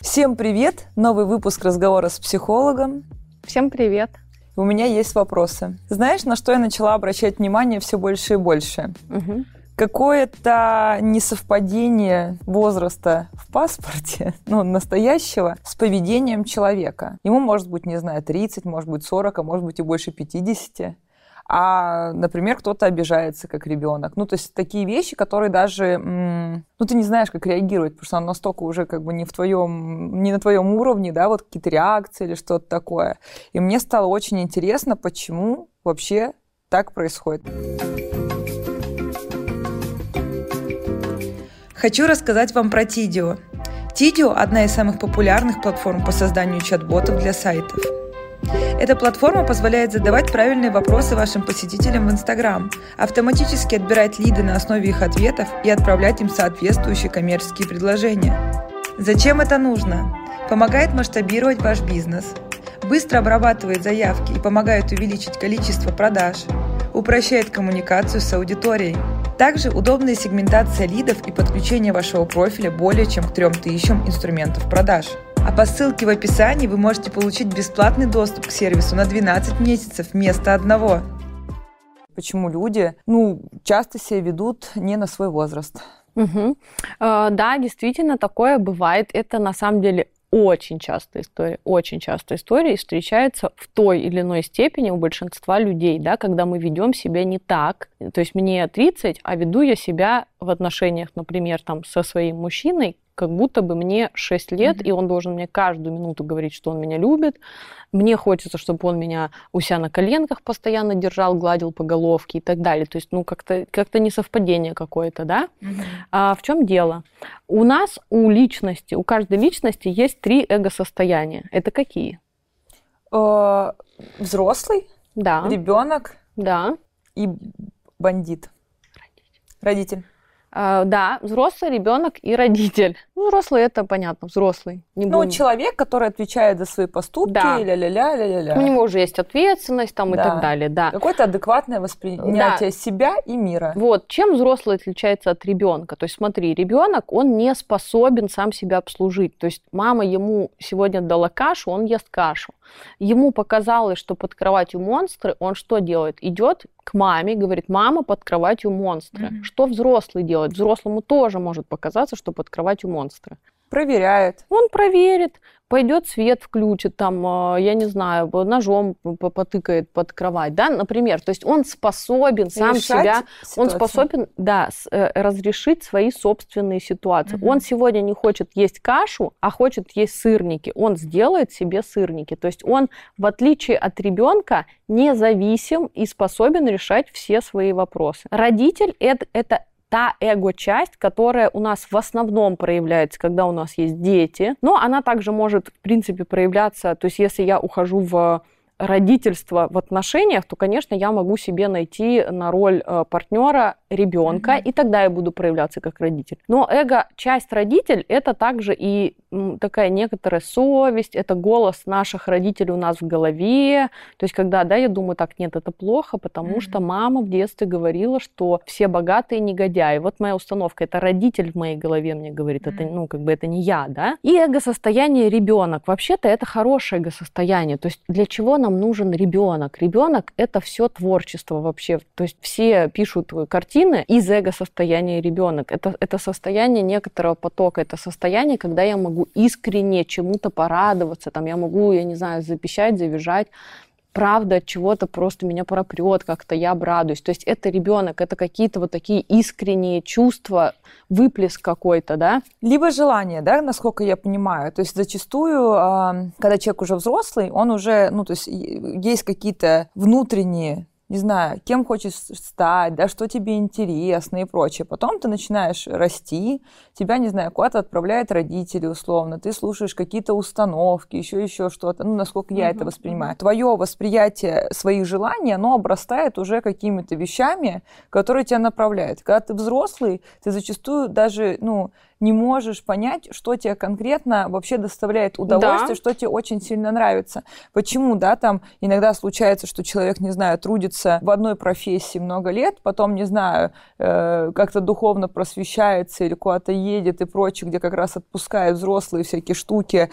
Всем привет! Новый выпуск разговора с психологом. Всем привет! У меня есть вопросы. Знаешь, на что я начала обращать внимание все больше и больше? Угу. Какое-то несовпадение возраста в паспорте, ну, настоящего, с поведением человека. Ему может быть, не знаю, 30, может быть, 40, а может быть и больше 50 а, например, кто-то обижается как ребенок. Ну, то есть такие вещи, которые даже, ну, ты не знаешь, как реагировать, потому что оно настолько уже как бы не в твоем, не на твоем уровне, да, вот какие-то реакции или что-то такое. И мне стало очень интересно, почему вообще так происходит. Хочу рассказать вам про Тидио. Тидио – одна из самых популярных платформ по созданию чат-ботов для сайтов – эта платформа позволяет задавать правильные вопросы вашим посетителям в Instagram, автоматически отбирать лиды на основе их ответов и отправлять им соответствующие коммерческие предложения. Зачем это нужно? Помогает масштабировать ваш бизнес, быстро обрабатывает заявки и помогает увеличить количество продаж, упрощает коммуникацию с аудиторией. Также удобная сегментация лидов и подключение вашего профиля более чем к 3000 инструментов продаж – а по ссылке в описании вы можете получить бесплатный доступ к сервису на 12 месяцев вместо одного. Почему люди, ну, часто себя ведут не на свой возраст? Угу. Э, да, действительно, такое бывает. Это на самом деле очень частая история, очень частая история и встречается в той или иной степени у большинства людей, да, когда мы ведем себя не так. То есть мне 30, а веду я себя в отношениях, например, там, со своим мужчиной, как будто бы мне 6 лет, mm-hmm. и он должен мне каждую минуту говорить, что он меня любит. Мне хочется, чтобы он меня у себя на коленках постоянно держал, гладил по головке и так далее. То есть, ну, как-то как несовпадение какое-то, да? Mm-hmm. А в чем дело? У нас, у личности, у каждой личности есть три эго-состояния. Это какие? Э, взрослый, да. ребенок да. и бандит. Родитель. Родитель. Uh, да, взрослый ребенок и родитель. Ну, взрослый это понятно, взрослый. Не ну, будем. человек, который отвечает за свои поступки, да. ля-ля-ля, ля-ля-ля. У него уже есть ответственность там да. и так далее, да. Какое-то адекватное воспринятие да. себя и мира. Вот, чем взрослый отличается от ребенка? То есть смотри, ребенок, он не способен сам себя обслужить. То есть мама ему сегодня дала кашу, он ест кашу. Ему показалось, что под кроватью монстры, он что делает? Идет к маме, говорит, мама под кроватью монстры. Mm-hmm. Что взрослый делает? Взрослому тоже может показаться, что под кроватью монстры. Проверяет. Он проверит, пойдет свет включит, там, а, я не знаю, ножом потыкает под кровать, да, например. То есть он способен сам Решать себя, ситуацию. он способен, да, э, разрешить свои собственные ситуации. Угу. Он сегодня не хочет есть кашу, а хочет есть сырники. Он сделает себе сырники. То есть он, в отличие от ребенка, независим и способен решать все свои вопросы. Родитель это, это та эго-часть, которая у нас в основном проявляется, когда у нас есть дети, но она также может, в принципе, проявляться, то есть если я ухожу в родительство в отношениях, то, конечно, я могу себе найти на роль э, партнера ребенка, mm-hmm. и тогда я буду проявляться как родитель. Но эго, часть родитель, это также и такая некоторая совесть, это голос наших родителей у нас в голове. То есть, когда, да, я думаю, так, нет, это плохо, потому mm-hmm. что мама в детстве говорила, что все богатые негодяи. Вот моя установка, это родитель в моей голове мне говорит, mm-hmm. это, ну, как бы это не я, да. И эго-состояние ребенок. Вообще-то это хорошее эго-состояние. То есть, для чего нам нужен ребенок. Ребенок это все творчество вообще. То есть все пишут картины из эго-состояния ребенок. Это, это состояние некоторого потока. Это состояние, когда я могу искренне чему-то порадоваться. Там я могу, я не знаю, запищать, завизжать правда от чего-то просто меня пропрет, как-то я обрадуюсь. То есть это ребенок, это какие-то вот такие искренние чувства, выплеск какой-то, да? Либо желание, да, насколько я понимаю. То есть зачастую, когда человек уже взрослый, он уже, ну, то есть есть какие-то внутренние не знаю, кем хочешь стать, да, что тебе интересно и прочее. Потом ты начинаешь расти, тебя, не знаю, куда-то отправляют родители условно, ты слушаешь какие-то установки, еще еще что-то, ну, насколько я mm-hmm. это воспринимаю. Твое восприятие своих желаний, оно обрастает уже какими-то вещами, которые тебя направляют. Когда ты взрослый, ты зачастую даже, ну, не можешь понять, что тебе конкретно вообще доставляет удовольствие, да. что тебе очень сильно нравится. Почему, да, там иногда случается, что человек, не знаю, трудится в одной профессии много лет, потом, не знаю, э, как-то духовно просвещается или куда-то едет и прочее, где как раз отпускает взрослые всякие штуки,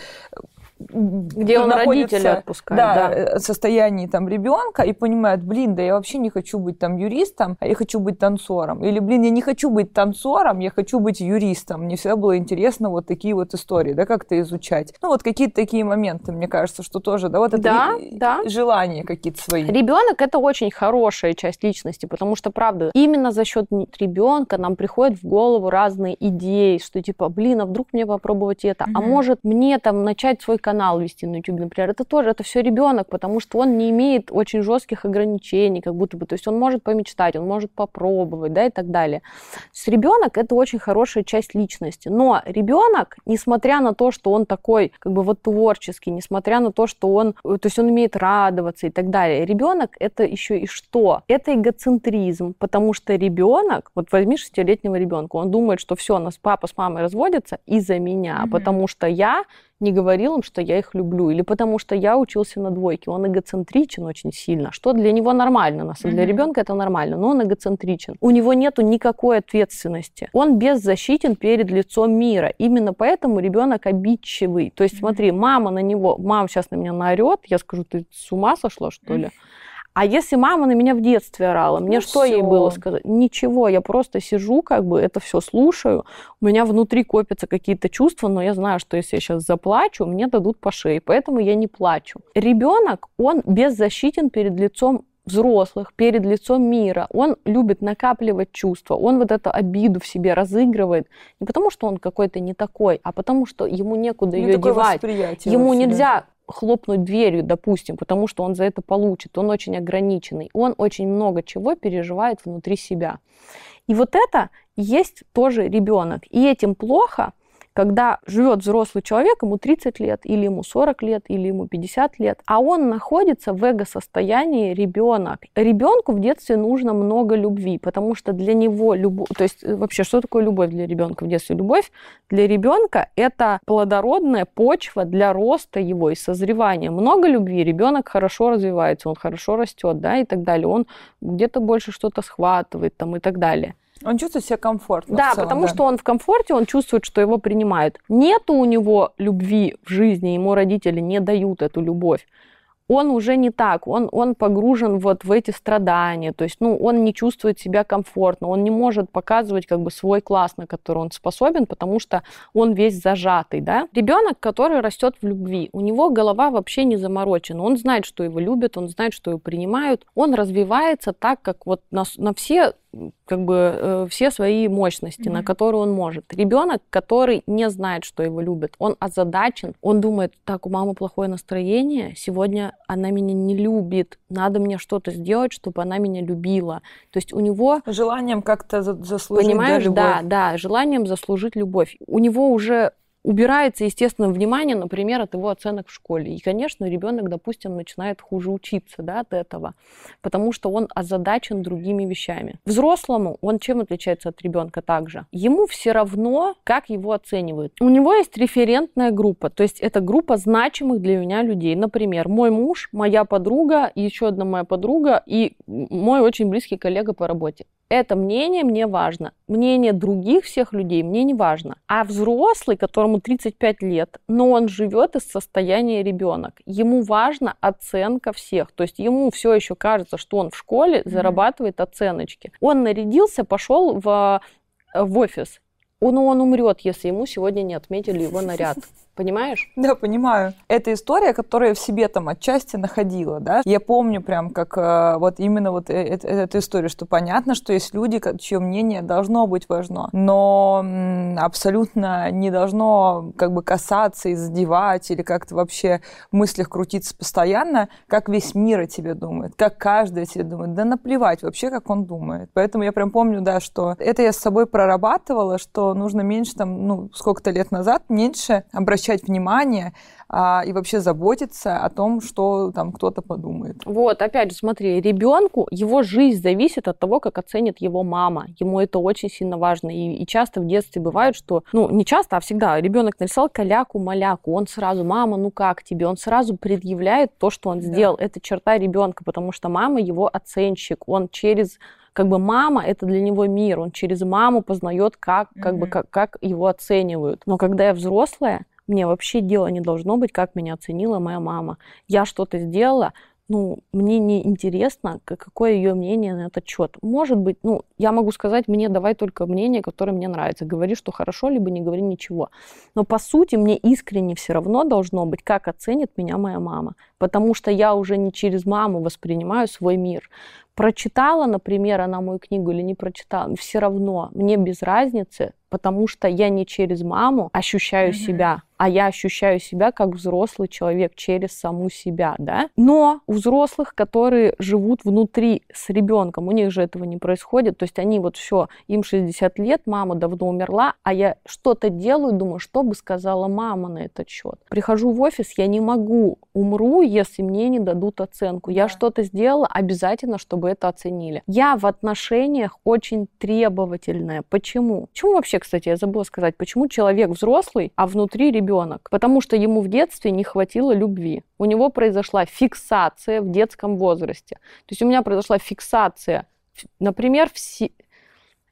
где он родителей отпускает, да, да. Э, состоянии там ребенка и понимает, блин, да я вообще не хочу быть там юристом, а я хочу быть танцором. Или, блин, я не хочу быть танцором, я хочу быть юристом. Мне всегда было интересно вот такие вот истории, да, как-то изучать. Ну, вот какие-то такие моменты, мне кажется, что тоже, да, вот это да, да. желания какие-то свои. Ребенок это очень хорошая часть личности, потому что, правда, именно за счет ребенка нам приходят в голову разные идеи, что типа, блин, а вдруг мне попробовать это, угу. а может мне там начать свой канал вести на YouTube, например, это тоже, это все ребенок, потому что он не имеет очень жестких ограничений, как будто бы, то есть он может помечтать, он может попробовать, да, и так далее. То есть ребенок это очень хорошая часть личности, но ребенок, несмотря на то, что он такой, как бы вот творческий, несмотря на то, что он, то есть он умеет радоваться и так далее, ребенок это еще и что? Это эгоцентризм, потому что ребенок, вот возьми шестилетнего ребенка, он думает, что все, нас папа с мамой разводятся из-за меня, mm-hmm. потому что я не говорил им, что я их люблю, или потому что я учился на двойке. Он эгоцентричен очень сильно, что для него нормально. На самом деле для ребенка это нормально, но он эгоцентричен. У него нету никакой ответственности. Он беззащитен перед лицом мира. Именно поэтому ребенок обидчивый. То есть смотри, мама на него, мама сейчас на меня наорет, я скажу, ты с ума сошла, что ли? А если мама на меня в детстве орала, мне ну, что всё. ей было сказать? Ничего, я просто сижу, как бы это все слушаю. У меня внутри копятся какие-то чувства, но я знаю, что если я сейчас заплачу, мне дадут по шее, поэтому я не плачу. Ребенок, он беззащитен перед лицом взрослых, перед лицом мира. Он любит накапливать чувства, он вот эту обиду в себе разыгрывает. Не потому, что он какой-то не такой, а потому, что ему некуда не ее девать. Ему нельзя хлопнуть дверью, допустим, потому что он за это получит, он очень ограниченный, он очень много чего переживает внутри себя. И вот это есть тоже ребенок. И этим плохо, когда живет взрослый человек, ему 30 лет, или ему 40 лет, или ему 50 лет, а он находится в эго-состоянии ребенок. Ребенку в детстве нужно много любви, потому что для него любовь, то есть э, вообще, что такое любовь для ребенка в детстве? Любовь для ребенка это плодородная почва для роста его и созревания. Много любви, ребенок хорошо развивается, он хорошо растет, да, и так далее. Он где-то больше что-то схватывает там и так далее. Он чувствует себя комфортно. Да, целом, потому да. что он в комфорте, он чувствует, что его принимают. Нету у него любви в жизни, ему родители не дают эту любовь он уже не так, он, он погружен вот в эти страдания, то есть, ну, он не чувствует себя комфортно, он не может показывать как бы свой класс, на который он способен, потому что он весь зажатый, да. Ребенок, который растет в любви, у него голова вообще не заморочена, он знает, что его любят, он знает, что его принимают, он развивается так, как вот на, на все как бы э, все свои мощности, mm-hmm. на которые он может. Ребенок, который не знает, что его любят, он озадачен, он думает, так, у мамы плохое настроение, сегодня она меня не любит, надо мне что-то сделать, чтобы она меня любила. То есть у него... Желанием как-то заслужить Понимаешь, да, да, да, желанием заслужить любовь. У него уже убирается, естественно, внимание, например, от его оценок в школе. И, конечно, ребенок, допустим, начинает хуже учиться да, от этого, потому что он озадачен другими вещами. Взрослому он чем отличается от ребенка также? Ему все равно, как его оценивают. У него есть референтная группа, то есть это группа значимых для меня людей. Например, мой муж, моя подруга, еще одна моя подруга и мой очень близкий коллега по работе. Это мнение мне важно. Мнение других всех людей мне не важно. А взрослый, которому 35 лет, но он живет из состояния ребенок, ему важна оценка всех. То есть ему все еще кажется, что он в школе зарабатывает оценочки. Он нарядился, пошел в, в офис. Он, он умрет, если ему сегодня не отметили его наряд. Понимаешь? Да, понимаю. Это история, которую я в себе там отчасти находила, да. Я помню прям как э, вот именно вот э, э, эту историю, что понятно, что есть люди, чье мнение должно быть важно, но абсолютно не должно как бы касаться и задевать или как-то вообще в мыслях крутиться постоянно, как весь мир о тебе думает, как каждый о тебе думает. Да наплевать вообще, как он думает. Поэтому я прям помню, да, что это я с собой прорабатывала, что нужно меньше там, ну, сколько-то лет назад, меньше обращаться обращать внимание а, и вообще заботиться о том, что там кто-то подумает. Вот, опять же, смотри, ребенку его жизнь зависит от того, как оценит его мама. Ему это очень сильно важно. И, и часто в детстве бывает, что, ну, не часто, а всегда ребенок нарисовал каляку-маляку, он сразу, мама, ну как тебе? Он сразу предъявляет то, что он да. сделал. Это черта ребенка, потому что мама его оценщик. Он через как бы мама это для него мир, он через маму познает, как, как mm-hmm. бы, как, как его оценивают. Но когда я взрослая, мне вообще дела не должно быть, как меня оценила моя мама. Я что-то сделала, ну, мне не интересно, какое ее мнение на этот счет. Может быть, ну, я могу сказать, мне давай только мнение, которое мне нравится. Говори, что хорошо, либо не говори ничего. Но по сути мне искренне все равно должно быть, как оценит меня моя мама. Потому что я уже не через маму воспринимаю свой мир. Прочитала, например, она мою книгу или не прочитала, все равно, мне без разницы, потому что я не через маму ощущаю mm-hmm. себя, а я ощущаю себя как взрослый человек через саму себя, да. Но у взрослых, которые живут внутри с ребенком, у них же этого не происходит, то есть они вот все, им 60 лет, мама давно умерла, а я что-то делаю, думаю, что бы сказала мама на этот счет. Прихожу в офис, я не могу, умру, если мне не дадут оценку. Я что-то сделала, обязательно, чтобы это оценили. Я в отношениях очень требовательная. Почему? Почему вообще вообще, кстати, я забыла сказать, почему человек взрослый, а внутри ребенок? Потому что ему в детстве не хватило любви. У него произошла фиксация в детском возрасте. То есть у меня произошла фиксация, например, в си...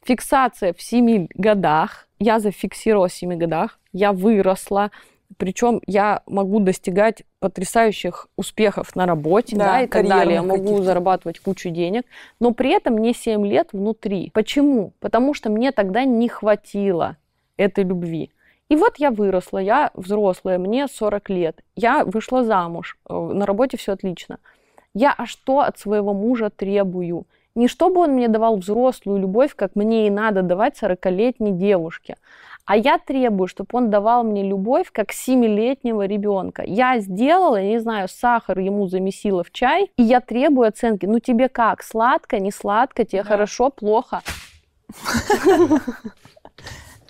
фиксация в 7 годах. Я зафиксировала в 7 годах, я выросла, причем я могу достигать потрясающих успехов на работе, да, да и так далее. Я могу зарабатывать кучу денег, но при этом мне 7 лет внутри. Почему? Потому что мне тогда не хватило этой любви. И вот я выросла, я взрослая, мне 40 лет, я вышла замуж, э, на работе все отлично. Я а что от своего мужа требую? Не чтобы он мне давал взрослую любовь, как мне и надо давать 40-летней девушке, а я требую, чтобы он давал мне любовь, как семилетнего ребенка. Я сделала, я не знаю, сахар ему замесила в чай, и я требую оценки. Ну тебе как? Сладко, не сладко? Тебе да. хорошо, плохо?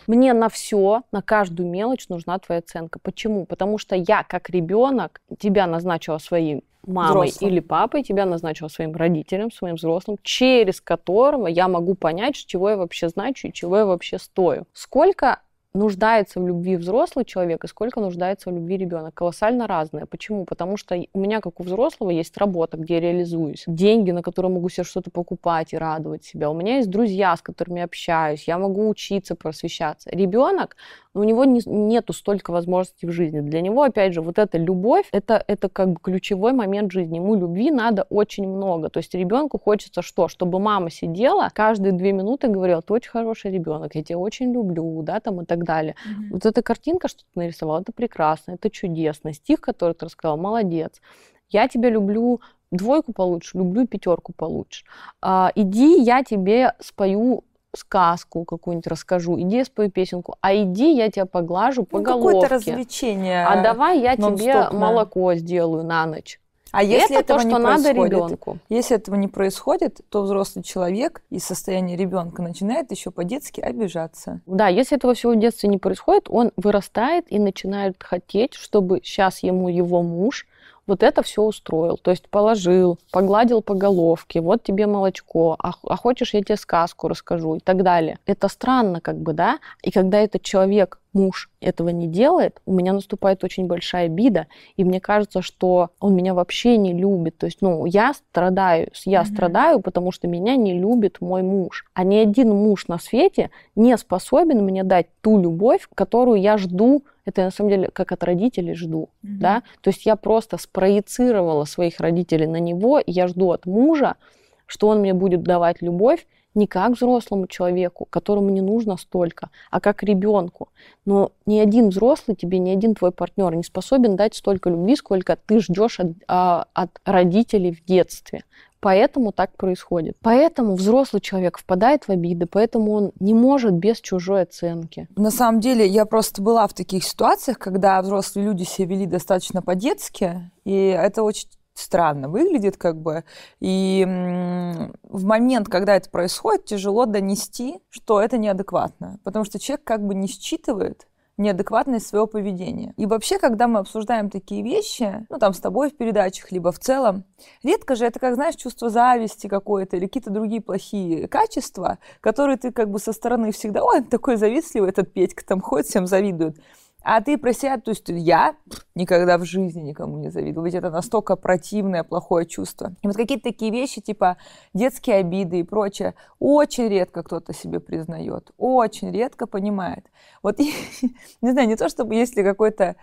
Мне на все, на каждую мелочь нужна твоя оценка. Почему? Потому что я, как ребенок, тебя назначила своим мамой взрослым. или папой, тебя назначила своим родителем, своим взрослым, через которого я могу понять, чего я вообще значу и чего я вообще стою. Сколько нуждается в любви взрослый человек и сколько нуждается в любви ребенок. Колоссально разное. Почему? Потому что у меня, как у взрослого, есть работа, где я реализуюсь. Деньги, на которые могу себе что-то покупать и радовать себя. У меня есть друзья, с которыми общаюсь. Я могу учиться, просвещаться. Ребенок, у него не, нету столько возможностей в жизни. Для него, опять же, вот эта любовь, это, это как бы ключевой момент жизни. Ему любви надо очень много. То есть ребенку хочется что? Чтобы мама сидела, каждые две минуты говорила, ты очень хороший ребенок, я тебя очень люблю, да, там и так далее. Mm-hmm. Вот эта картинка, что ты нарисовал, это прекрасно, это чудесно. Стих, который ты рассказал, молодец. Я тебя люблю, двойку получишь, люблю пятерку получишь. А, иди, я тебе спою сказку какую-нибудь расскажу, иди я спою песенку, а иди я тебя поглажу по ну, головке. Какое-то развлечение. А давай я тебе молоко сделаю на ночь. А если это то, что не надо ребенку. Если этого не происходит, то взрослый человек из состояния ребенка начинает еще по-детски обижаться. Да, если этого всего в детстве не происходит, он вырастает и начинает хотеть, чтобы сейчас ему его муж вот это все устроил. То есть положил, погладил по головке, вот тебе молочко, а, а хочешь, я тебе сказку расскажу и так далее. Это странно как бы, да? И когда этот человек муж этого не делает, у меня наступает очень большая обида, и мне кажется, что он меня вообще не любит. То есть, ну, я страдаю, я mm-hmm. страдаю, потому что меня не любит мой муж. А ни один муж на свете не способен мне дать ту любовь, которую я жду это на самом деле как от родителей жду, mm-hmm. да, то есть я просто спроецировала своих родителей на него, и я жду от мужа, что он мне будет давать любовь, не как взрослому человеку, которому не нужно столько, а как ребенку. Но ни один взрослый тебе, ни один твой партнер не способен дать столько любви, сколько ты ждешь от, а, от родителей в детстве. Поэтому так происходит. Поэтому взрослый человек впадает в обиды, поэтому он не может без чужой оценки. На самом деле, я просто была в таких ситуациях, когда взрослые люди себя вели достаточно по-детски, и это очень странно выглядит, как бы. И в момент, когда это происходит, тяжело донести, что это неадекватно. Потому что человек как бы не считывает, неадекватность своего поведения. И вообще, когда мы обсуждаем такие вещи, ну там с тобой в передачах, либо в целом, редко же это, как знаешь, чувство зависти какое-то или какие-то другие плохие качества, которые ты как бы со стороны всегда, ой, такой завистливый этот Петька там ходит, всем завидует. А ты про себя, то есть я никогда в жизни никому не завидовала, ведь это настолько противное, плохое чувство. И вот какие-то такие вещи, типа детские обиды и прочее, очень редко кто-то себе признает, очень редко понимает. Вот, не знаю, не то чтобы если какой-то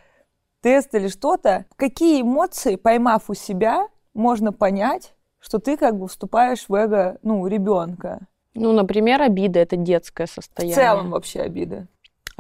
тест или что-то, какие эмоции, поймав у себя, можно понять, что ты как бы вступаешь в эго, ну, ребенка. Ну, например, обида – это детское состояние. В целом вообще обида.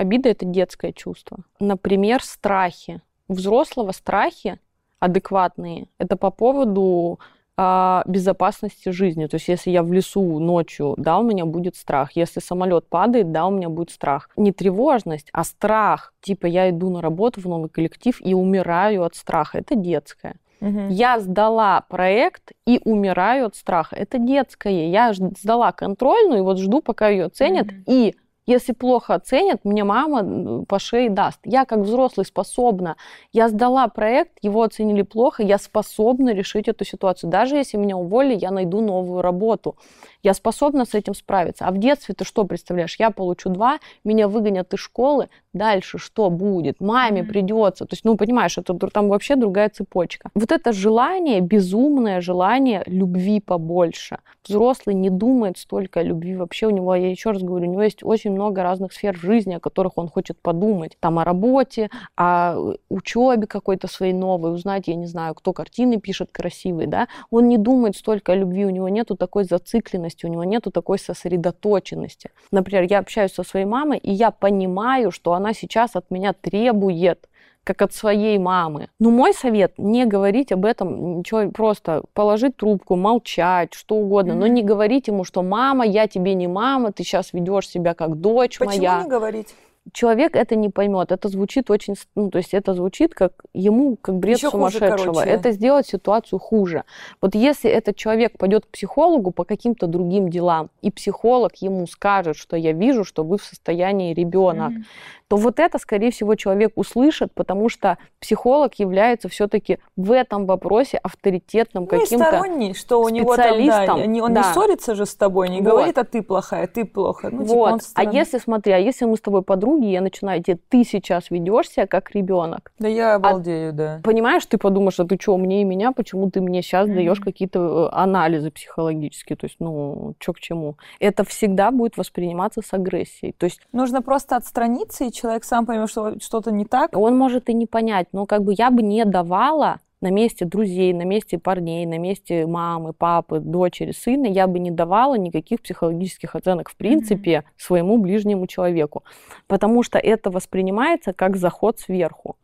Обида – это детское чувство. Например, страхи. У взрослого страхи адекватные. Это по поводу э, безопасности жизни. То есть, если я в лесу ночью, да, у меня будет страх. Если самолет падает, да, у меня будет страх. Не тревожность, а страх. Типа я иду на работу в новый коллектив и умираю от страха. Это детское. Угу. Я сдала проект и умираю от страха. Это детское. Я сдала контрольную и вот жду, пока ее оценят. Угу. И если плохо оценят, мне мама по шее даст. Я как взрослый способна. Я сдала проект, его оценили плохо, я способна решить эту ситуацию. Даже если меня уволили, я найду новую работу. Я способна с этим справиться. А в детстве ты что представляешь? Я получу два, меня выгонят из школы, дальше что будет? Маме mm-hmm. придется. То есть, ну, понимаешь, это там вообще другая цепочка. Вот это желание, безумное желание любви побольше. Взрослый не думает столько о любви. Вообще у него, я еще раз говорю, у него есть очень много разных сфер жизни, о которых он хочет подумать. Там о работе, о учебе какой-то своей новой, узнать, я не знаю, кто картины пишет красивые, да. Он не думает столько о любви, у него нету такой зацикленности у него нету такой сосредоточенности. Например, я общаюсь со своей мамой, и я понимаю, что она сейчас от меня требует как от своей мамы. Но мой совет не говорить об этом ничего, просто положить трубку, молчать, что угодно, mm-hmm. но не говорить ему, что мама, я тебе не мама, ты сейчас ведешь себя как дочь Почему моя. Почему не говорить? Человек это не поймет. Это звучит очень, ну, то есть это звучит как ему как бред Еще сумасшедшего. Хуже, это сделает ситуацию хуже. Вот если этот человек пойдет к психологу по каким-то другим делам, и психолог ему скажет, что я вижу, что вы в состоянии ребенок, mm-hmm то вот это, скорее всего, человек услышит, потому что психолог является все-таки в этом вопросе авторитетным ну, каким-то сторонний, что у него там, да, он да. не ссорится же с тобой, не вот. говорит, а ты плохая, ты плохо. Ну, типа, вот. Типа а если, смотри, а если мы с тобой подруги, я начинаю тебе, ты сейчас ведешься как ребенок. Да я а обалдею, а, да. Понимаешь, ты подумаешь, а ты что, мне и меня, почему ты мне сейчас mm-hmm. даешь какие-то э, анализы психологические, то есть, ну, что к чему. Это всегда будет восприниматься с агрессией. То есть... Нужно просто отстраниться и человек сам поймет, что что-то не так. Он может и не понять, но как бы я бы не давала на месте друзей, на месте парней, на месте мамы, папы, дочери, сына, я бы не давала никаких психологических оценок в принципе mm-hmm. своему ближнему человеку, потому что это воспринимается как заход сверху.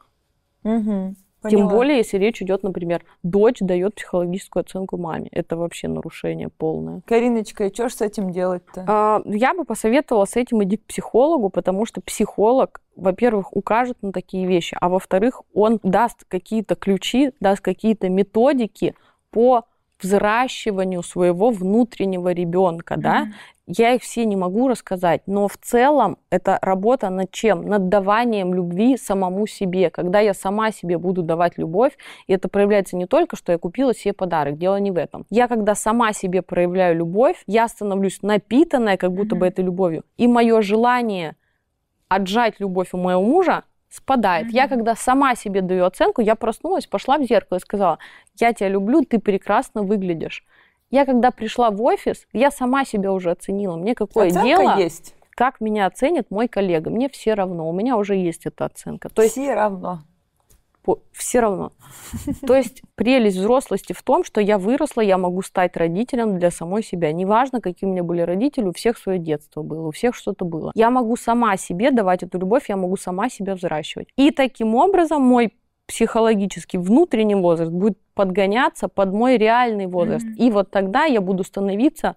Mm-hmm. Поняла. Тем более, если речь идет, например, дочь дает психологическую оценку маме. Это вообще нарушение полное. Кариночка, и что ж с этим делать-то? А, я бы посоветовала с этим идти к психологу, потому что психолог, во-первых, укажет на такие вещи, а во-вторых, он даст какие-то ключи, даст какие-то методики по взращиванию своего внутреннего ребенка, mm-hmm. да, я их все не могу рассказать, но в целом это работа над чем? Над даванием любви самому себе. Когда я сама себе буду давать любовь, и это проявляется не только, что я купила себе подарок, дело не в этом. Я когда сама себе проявляю любовь, я становлюсь напитанная как будто mm-hmm. бы этой любовью, и мое желание отжать любовь у моего мужа спадает. Mm-hmm. Я когда сама себе даю оценку, я проснулась, пошла в зеркало и сказала, я тебя люблю, ты прекрасно выглядишь. Я когда пришла в офис, я сама себя уже оценила. Мне какое Оценка дело, есть. как меня оценит мой коллега. Мне все равно, у меня уже есть эта оценка. То все есть, равно. Все равно. То есть прелесть взрослости в том, что я выросла, я могу стать родителем для самой себя. Неважно, какие у меня были родители, у всех свое детство было, у всех что-то было. Я могу сама себе давать эту любовь, я могу сама себя взращивать. И таким образом мой психологический внутренний возраст будет подгоняться под мой реальный возраст. Mm-hmm. И вот тогда я буду становиться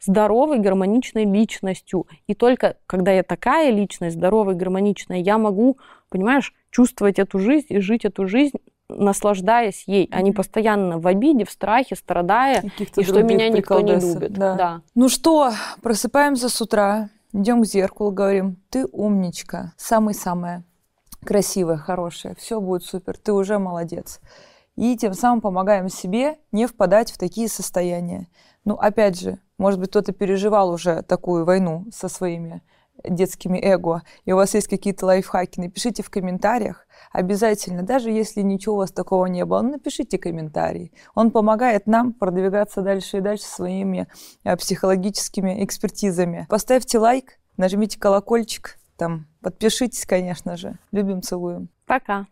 здоровой, гармоничной личностью. И только когда я такая личность, здоровая, гармоничная, я могу, понимаешь, чувствовать эту жизнь и жить эту жизнь наслаждаясь ей, а не постоянно в обиде, в страхе, страдая, и что меня никто не любит. Да. Да. Ну что, просыпаемся с утра, идем к зеркалу, говорим, ты умничка, самый-самая красивая, хорошая, все будет супер, ты уже молодец. И тем самым помогаем себе не впадать в такие состояния. Ну, опять же, может быть, кто-то переживал уже такую войну со своими детскими эго, и у вас есть какие-то лайфхаки, напишите в комментариях обязательно, даже если ничего у вас такого не было, ну, напишите комментарий. Он помогает нам продвигаться дальше и дальше своими э, психологическими экспертизами. Поставьте лайк, нажмите колокольчик, там, подпишитесь, конечно же. Любим, целуем. Пока.